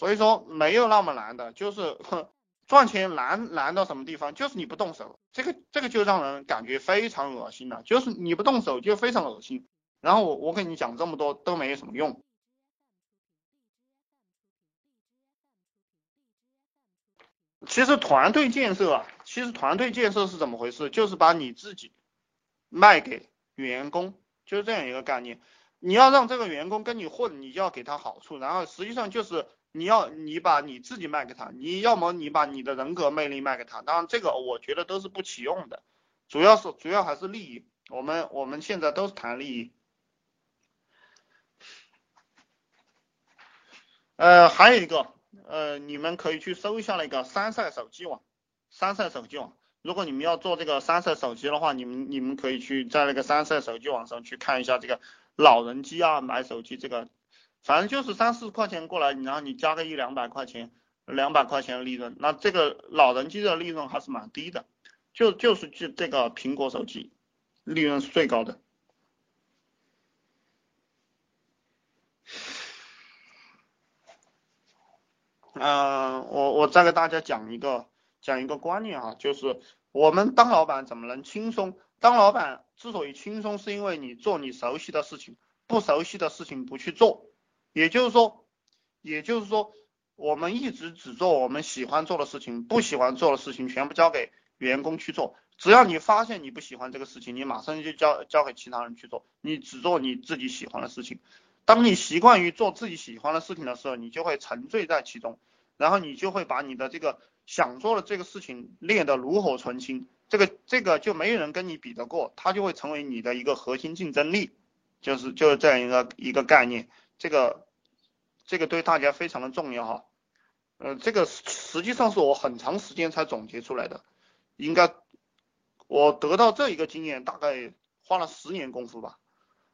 所以说没有那么难的，就是赚钱难难到什么地方，就是你不动手，这个这个就让人感觉非常恶心了，就是你不动手就非常恶心。然后我我跟你讲这么多都没有什么用。其实团队建设啊，其实团队建设是怎么回事？就是把你自己卖给员工，就是这样一个概念。你要让这个员工跟你混，你就要给他好处，然后实际上就是你要你把你自己卖给他，你要么你把你的人格魅力卖给他。当然这个我觉得都是不起用的，主要是主要还是利益。我们我们现在都是谈利益。呃，还有一个。呃，你们可以去搜一下那个三赛手机网，三赛手机网。如果你们要做这个三赛手机的话，你们你们可以去在那个三赛手机网上去看一下这个老人机啊，买手机这个，反正就是三四十块钱过来，然后你加个一两百块钱，两百块钱的利润，那这个老人机的利润还是蛮低的，就就是就这个苹果手机，利润是最高的。嗯，我我再给大家讲一个讲一个观念啊，就是我们当老板怎么能轻松？当老板之所以轻松，是因为你做你熟悉的事情，不熟悉的事情不去做。也就是说，也就是说，我们一直只做我们喜欢做的事情，不喜欢做的事情全部交给员工去做。只要你发现你不喜欢这个事情，你马上就交交给其他人去做，你只做你自己喜欢的事情。当你习惯于做自己喜欢的事情的时候，你就会沉醉在其中，然后你就会把你的这个想做的这个事情练得炉火纯青，这个这个就没有人跟你比得过，它就会成为你的一个核心竞争力，就是就是这样一个一个概念，这个这个对大家非常的重要哈，呃，这个实际上是我很长时间才总结出来的，应该我得到这一个经验大概花了十年功夫吧。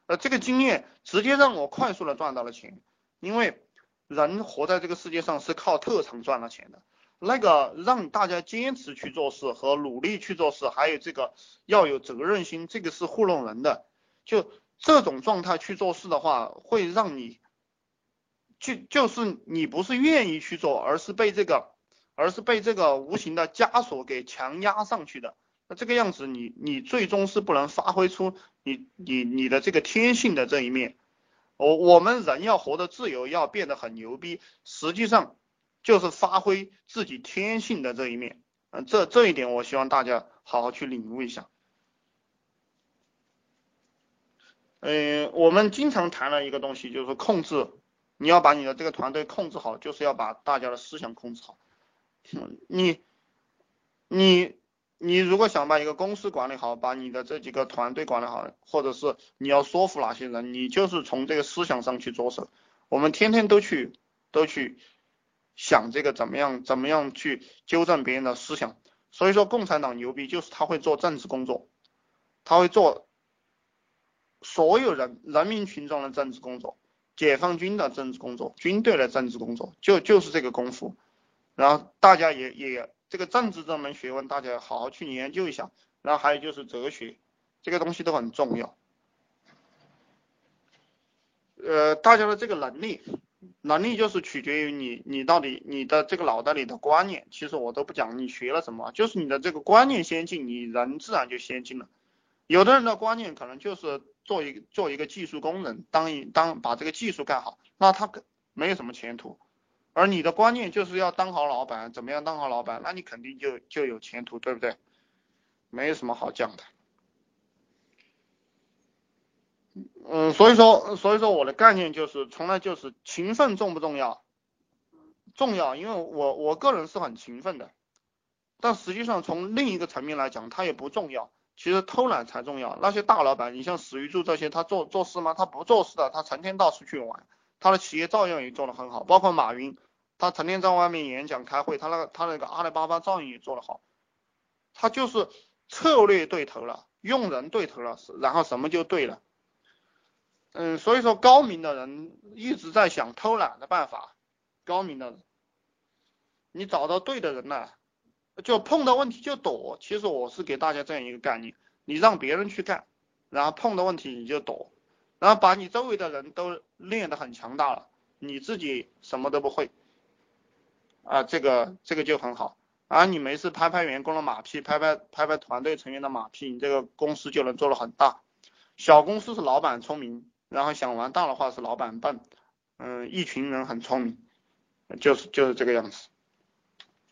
呃，这个经验直接让我快速的赚到了钱，因为人活在这个世界上是靠特长赚了钱的。那个让大家坚持去做事和努力去做事，还有这个要有责任心，这个是糊弄人的。就这种状态去做事的话，会让你就就是你不是愿意去做，而是被这个而是被这个无形的枷锁给强压上去的。那这个样子，你你最终是不能发挥出你你你的这个天性的这一面。我我们人要活得自由，要变得很牛逼，实际上就是发挥自己天性的这一面。嗯，这这一点我希望大家好好去领悟一下。嗯，我们经常谈了一个东西就是控制，你要把你的这个团队控制好，就是要把大家的思想控制好。你你。你如果想把一个公司管理好，把你的这几个团队管理好，或者是你要说服哪些人，你就是从这个思想上去着手。我们天天都去都去想这个怎么样怎么样去纠正别人的思想。所以说共产党牛逼，就是他会做政治工作，他会做所有人人民群众的政治工作，解放军的政治工作，军队的政治工作，就就是这个功夫。然后大家也也。这个政治这门学问，大家好好去研究一下。然后还有就是哲学，这个东西都很重要。呃，大家的这个能力，能力就是取决于你，你到底你的这个脑袋里的观念。其实我都不讲你学了什么，就是你的这个观念先进，你人自然就先进了。有的人的观念可能就是做一做一个技术工人，当一当把这个技术干好，那他没有什么前途。而你的观念就是要当好老板，怎么样当好老板？那你肯定就就有前途，对不对？没有什么好讲的。嗯，所以说，所以说我的概念就是，从来就是勤奋重不重要？重要，因为我我个人是很勤奋的。但实际上从另一个层面来讲，它也不重要。其实偷懒才重要。那些大老板，你像史玉柱这些，他做做事吗？他不做事的，他成天到处去玩，他的企业照样也做得很好，包括马云。他成天在外面演讲开会，他那个他那个阿里巴巴照样也做得好，他就是策略对头了，用人对头了，然后什么就对了。嗯，所以说高明的人一直在想偷懒的办法，高明的人，你找到对的人了，就碰到问题就躲。其实我是给大家这样一个概念，你让别人去干，然后碰到问题你就躲，然后把你周围的人都练得很强大了，你自己什么都不会。啊，这个这个就很好。啊你没事拍拍员工的马屁，拍拍拍拍团队成员的马屁，你这个公司就能做得很大。小公司是老板聪明，然后想完大的话是老板笨，嗯，一群人很聪明，就是就是这个样子。